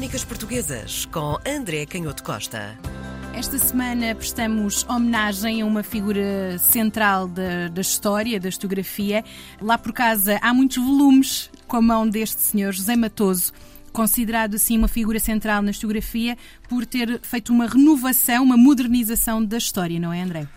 Crónicas Portuguesas com André Canhoto Costa. Esta semana prestamos homenagem a uma figura central da, da, história, da historiografia. Lá por casa há muitos volumes com a mão deste senhor, José Matoso, considerado assim uma figura central na historiografia por ter feito uma renovação, uma modernização da história, não é, André?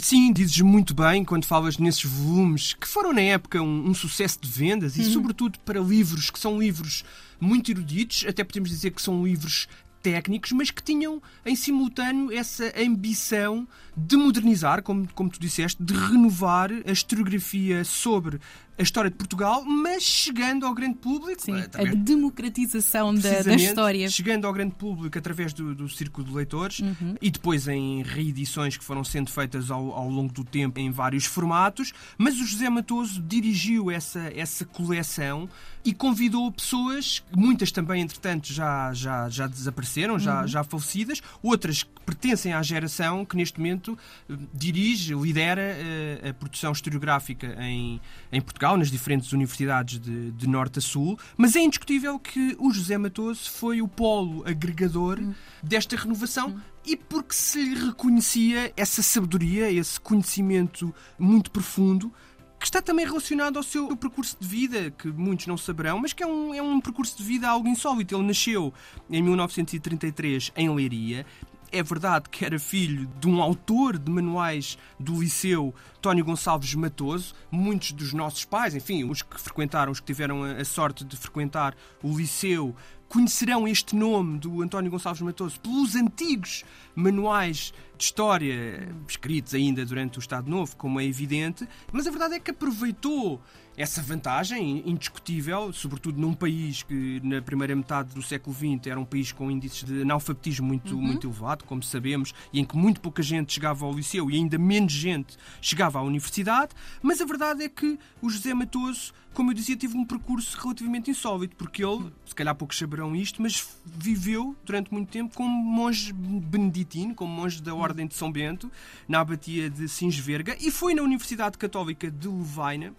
Sim, dizes muito bem quando falas nesses volumes que foram na época um, um sucesso de vendas e, uhum. sobretudo, para livros que são livros muito eruditos, até podemos dizer que são livros técnicos, mas que tinham em simultâneo essa ambição de modernizar, como, como tu disseste, de renovar a historiografia sobre a história de Portugal, mas chegando ao grande público. Sim, através, a democratização da, da, história. Chegando ao grande público através do, do Círculo de Leitores uhum. e depois em reedições que foram sendo feitas ao, ao, longo do tempo em vários formatos. Mas o José Matoso dirigiu essa, essa coleção e convidou pessoas, muitas também, entretanto, já, já, já desapareceram, já, uhum. já falecidas, outras que pertencem à geração que neste momento eh, dirige, lidera a, eh, a produção historiográfica em, em Portugal Portugal, nas diferentes universidades de, de, norte a sul, mas é indiscutível que o José Matoso foi o polo agregador hum. desta renovação. Hum. E porque se lhe reconhecia essa sabedoria, esse conhecimento muito profundo, que está também relacionado ao seu percurso de vida, que muitos não saberão, mas que é um, é um percurso de vida algo insólito. Ele nasceu em 1933 em Leiria é verdade que era filho de um autor de manuais do liceu, Tónio Gonçalves Matoso. Muitos dos nossos pais, enfim, os que frequentaram, os que tiveram a sorte de frequentar o liceu, conhecerão este nome do António Gonçalves Matoso pelos antigos manuais de história escritos ainda durante o Estado Novo, como é evidente, mas a verdade é que aproveitou essa vantagem indiscutível, sobretudo num país que na primeira metade do século XX era um país com índices de analfabetismo muito, uhum. muito elevado, como sabemos, e em que muito pouca gente chegava ao liceu e ainda menos gente chegava à universidade, mas a verdade é que o José Matoso, como eu dizia, teve um percurso relativamente insólito, porque ele, se calhar poucos saberão isto, mas viveu durante muito tempo como monge beneditino, como monge da Ordem de São Bento, na abatia de Sinsverga, e foi na Universidade Católica de Lovaina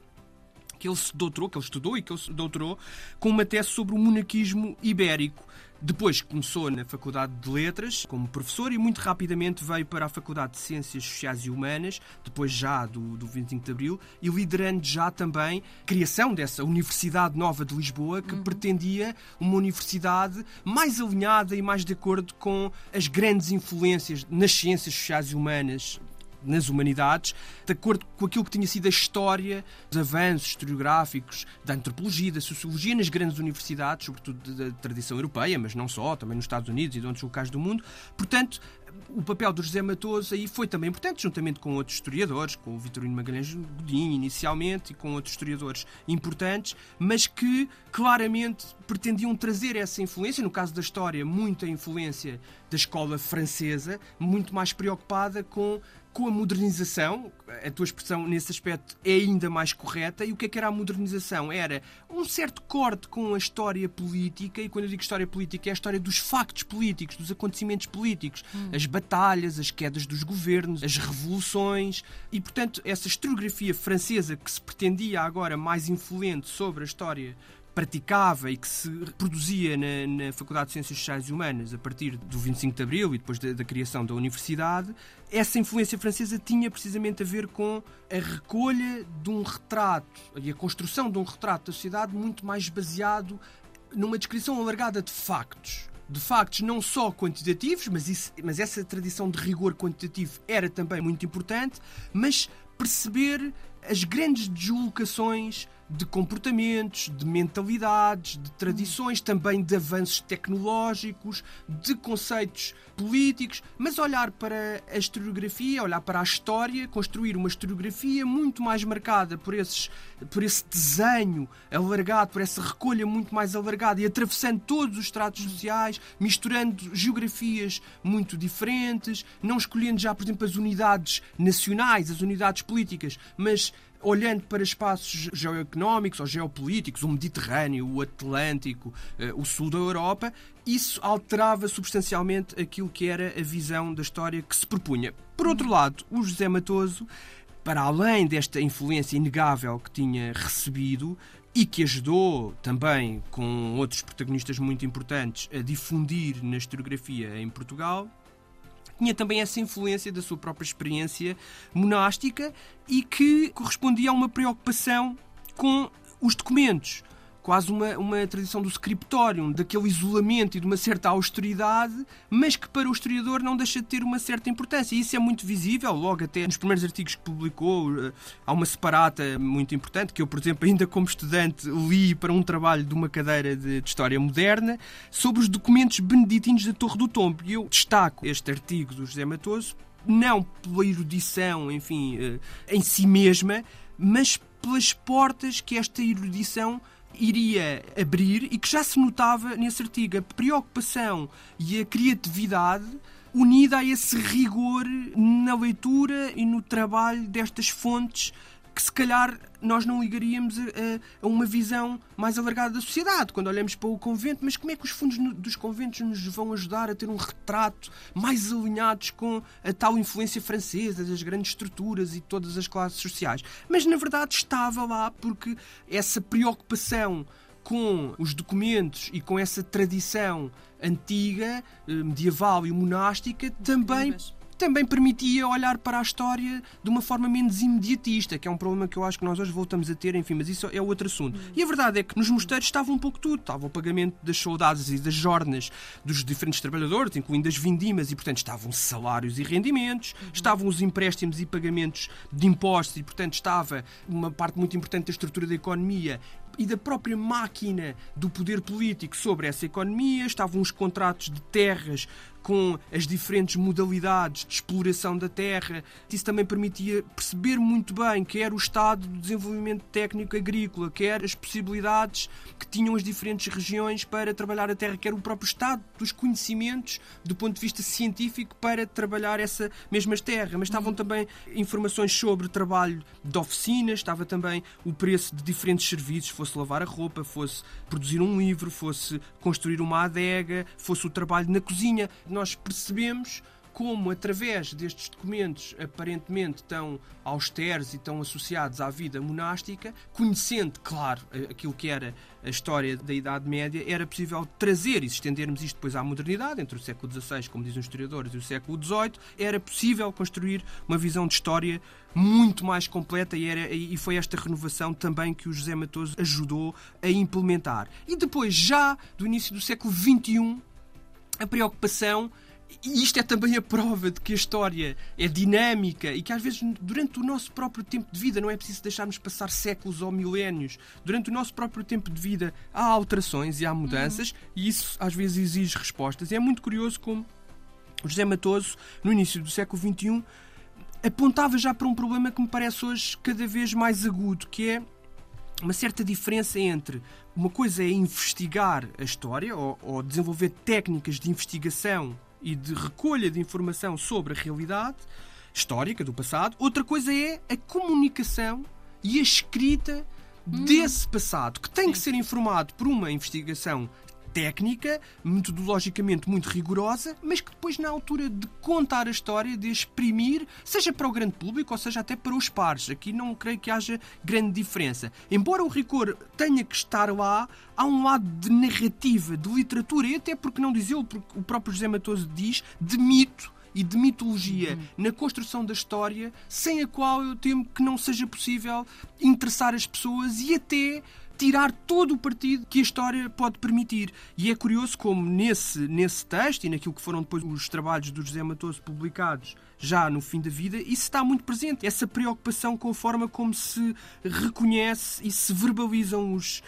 que ele se doutorou, que ele estudou e que ele se doutorou com uma tese sobre o monarquismo ibérico. Depois começou na Faculdade de Letras como professor e muito rapidamente veio para a Faculdade de Ciências Sociais e Humanas, depois já do, do 25 de Abril, e liderando já também a criação dessa Universidade Nova de Lisboa, que uhum. pretendia uma universidade mais alinhada e mais de acordo com as grandes influências nas ciências sociais e humanas nas humanidades, de acordo com aquilo que tinha sido a história, os avanços historiográficos da antropologia, da sociologia nas grandes universidades, sobretudo da tradição europeia, mas não só, também nos Estados Unidos e de outros locais do mundo. Portanto, o papel do José Matoso aí foi também importante, juntamente com outros historiadores, com o Vitorino Magalhães Godinho inicialmente e com outros historiadores importantes, mas que claramente pretendiam trazer essa influência, no caso da história, muita influência da escola francesa, muito mais preocupada com com a modernização, a tua expressão nesse aspecto é ainda mais correta, e o que é que era a modernização? Era um certo corte com a história política, e quando eu digo história política é a história dos factos políticos, dos acontecimentos políticos, hum. as batalhas, as quedas dos governos, as revoluções, e portanto essa historiografia francesa que se pretendia agora mais influente sobre a história praticava e que se produzia na, na, Faculdade de Ciências Sociais e Humanas a partir do 25 de Abril e depois da, da, criação da universidade, essa influência francesa tinha precisamente a ver com a recolha de um retrato e a construção de um retrato da sociedade muito mais baseado numa descrição alargada de factos. De factos não só quantitativos, mas, isso, mas essa tradição de rigor quantitativo era também muito importante, mas perceber as grandes deslocações de comportamentos, de mentalidades, de tradições, também de avanços tecnológicos, de conceitos políticos, mas olhar para a historiografia, olhar para a história, construir uma historiografia muito mais marcada por, esses, por esse desenho alargado, por essa recolha muito mais alargada e atravessando todos os estratos sociais, misturando geografias muito diferentes, não escolhendo já, por exemplo, as unidades nacionais, as unidades políticas, mas olhando para espaços geoeconómicos ou geopolíticos, o Mediterrâneo, o Atlântico, eh, o sul da Europa, isso alterava substancialmente aquilo que era a visão da história que se propunha. Por outro lado, o José Matoso para além desta influência inegável que tinha recebido, e que ajudou também, com outros protagonistas muito importantes, a difundir na historiografia em Portugal, tinha também essa influência da sua própria experiência monástica e que correspondia a uma preocupação com os documentos quase uma, uma tradição do scriptorium, daquele isolamento e de uma certa austeridade, mas que para o historiador não deixa de ter uma certa importância. E isso é muito visível, logo até nos primeiros artigos que publicou, eh, há uma separata muito importante, que eu, por exemplo, ainda como estudante li para um trabalho de uma cadeira de, de História Moderna, sobre os documentos beneditinos da Torre do Tombo. E eu destaco este artigo do José Matoso, não pela erudição, enfim, eh, em si mesma, mas pelas portas que esta erudição iria abrir e que já se notava nesse artigo. A preocupação e a criatividade unida a esse rigor na leitura e no trabalho destas fontes que se calhar nós não ligaríamos a, a, uma visão mais alargada da sociedade, quando olhamos para o convento, mas como é que os fundos dos conventos nos vão ajudar a ter um retrato mais alinhados com a tal influência francesa, das grandes estruturas e todas as classes sociais? Mas na verdade estava lá porque essa preocupação com os documentos e com essa tradição antiga, eh, medieval e monástica também também permitia olhar para a história de uma forma menos imediatista, que é um problema que eu acho que nós hoje voltamos a ter, enfim, mas isso é outro assunto. E a verdade é que nos mosteiros estava um pouco tudo. Estava o pagamento das saudades e das jornas dos diferentes trabalhadores, incluindo as vindimas, e portanto estavam salários e rendimentos, estavam os empréstimos e pagamentos de impostos, e portanto estava uma parte muito importante da estrutura da economia e da própria máquina do poder político sobre essa economia, estavam os contratos de terras com as diferentes modalidades de exploração da terra. Isso também permitia perceber muito bem quer o estado do desenvolvimento técnico agrícola, quer as possibilidades que tinham as diferentes regiões para trabalhar a terra, quer o próprio estado dos conhecimentos do ponto de vista científico para trabalhar essa mesma terra. Mas estavam também informações sobre trabalho de oficinas, estava também o preço de diferentes serviços, fosse lavar a roupa, fosse produzir um livro, fosse construir uma adega, fosse o trabalho na cozinha nós percebemos como, através destes documentos aparentemente tão austeros e tão associados à vida monástica, conhecendo, claro, aquilo que era a história da Idade Média, era possível trazer e estendermos isto depois à modernidade, entre o século XVI, como dizem os historiadores, e o século XVIII, era possível construir uma visão de história muito mais completa e, era, e foi esta renovação também que o José Matoso ajudou a implementar. E depois, já do início do século XXI, a preocupação e isto é também a prova de que a história é dinâmica e que às vezes durante o nosso próprio tempo de vida não é preciso deixarmos passar séculos ou milénios. Durante o nosso próprio tempo de vida há alterações e há mudanças uhum. e isso às vezes exige respostas. E é muito curioso como José Matoso, no início do século XXI, apontava já para um problema que me parece hoje cada vez mais agudo, que é uma certa diferença entre uma coisa é investigar a história ou, ou, desenvolver técnicas de investigação e de recolha de informação sobre a realidade histórica do passado, outra coisa é a comunicação e a escrita hum. desse passado, que tem que ser informado por uma investigação técnica, metodologicamente muito rigorosa, mas que depois, na altura de contar a história, de exprimir, seja para o grande público ou seja até para os pares. Aqui não creio que haja grande diferença. Embora o rigor tenha que estar lá, há um lado de narrativa, de literatura, e até porque não dizê-lo, porque o próprio José Matoso diz, de mito e de mitologia uhum. na construção da história, sem a qual eu temo que não seja possível interessar as pessoas e até tirar todo o partido que a história pode permitir. E é curioso como nesse, nesse texto e naquilo que foram depois os trabalhos do José Matoso publicados já no fim da vida, isso está muito presente. Essa preocupação com a forma como se reconhece e se verbalizam os,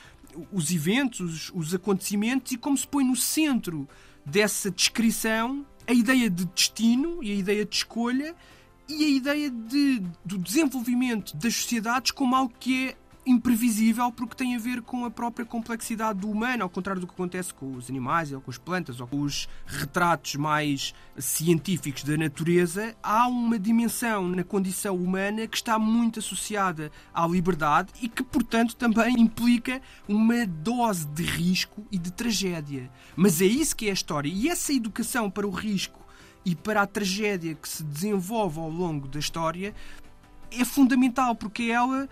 os eventos, os, os acontecimentos e como se põe no centro dessa descrição a ideia de destino e a ideia de escolha e a ideia de, do desenvolvimento das sociedades como algo que é imprevisível porque tem a ver com a própria complexidade do humano, ao contrário do que acontece com os animais ou com as plantas ou com os retratos mais científicos da natureza, há uma dimensão na condição humana que está muito associada à liberdade e que, portanto, também implica uma dose de risco e de tragédia. Mas é isso que é a história. E essa educação para o risco e para a tragédia que se desenvolve ao longo da história é fundamental porque ela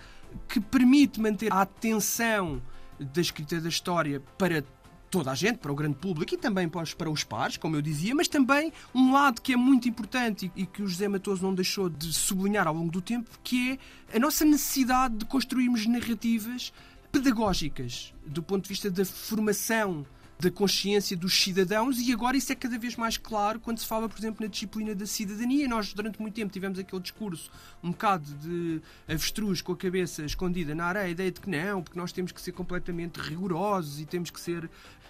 que permite manter a atenção da escrita da história para toda a gente, para o grande público e também para os, pares, como eu dizia, mas também um lado que é muito importante e que o José Matoso não deixou de sublinhar ao longo do tempo, que é a nossa necessidade de construirmos narrativas pedagógicas, do ponto de vista da formação da consciência dos cidadãos e agora isso é cada vez mais claro quando se fala, por exemplo, na disciplina da cidadania. Nós, durante muito tempo, tivemos aquele discurso um bocado de avestruz com a cabeça escondida na areia, a ideia de que não, porque nós temos que ser completamente rigorosos e temos que ser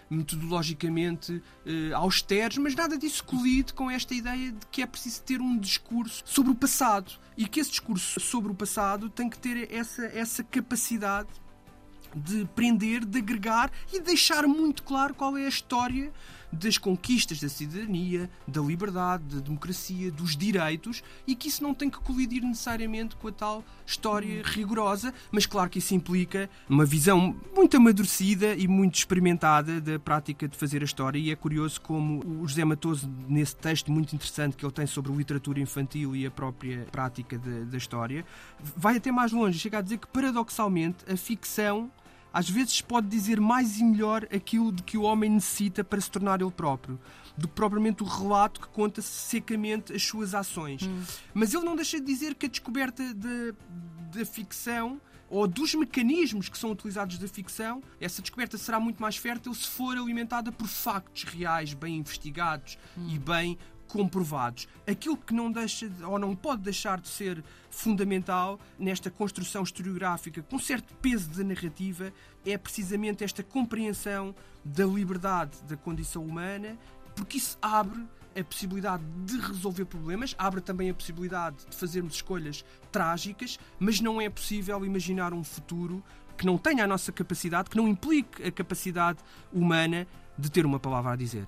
metodologicamente eh, austeros, mas nada disso colide com esta ideia de que é preciso ter um discurso sobre o passado e que esse discurso sobre o passado tem que ter essa, essa capacidade de prender, de agregar e deixar muito claro qual é a história das conquistas da cidadania, da liberdade, da democracia, dos direitos e que isso não tem que colidir necessariamente com a tal história rigorosa, mas claro que isso implica uma visão muito amadurecida e muito experimentada da prática de fazer a história e é curioso como o José Matoso, nesse texto muito interessante que ele tem sobre literatura infantil e a própria prática da, da história, vai até mais longe, chega a dizer que paradoxalmente a ficção às vezes pode dizer mais e melhor aquilo de que o homem necessita para se tornar ele próprio, do que propriamente o relato que conta secamente as suas ações. Hum. Mas ele não deixa de dizer que a descoberta da ficção ou dos mecanismos que são utilizados da ficção, essa descoberta será muito mais fértil se for alimentada por factos reais, bem investigados hum. e bem comprovados. Aquilo que não deixa ou não pode deixar de ser fundamental nesta construção historiográfica com certo peso de narrativa é precisamente esta compreensão da liberdade da condição humana, porque isso abre a possibilidade de resolver problemas, abre também a possibilidade de fazermos escolhas trágicas, mas não é possível imaginar um futuro que não tenha a nossa capacidade, que não implique a capacidade humana de ter uma palavra a dizer.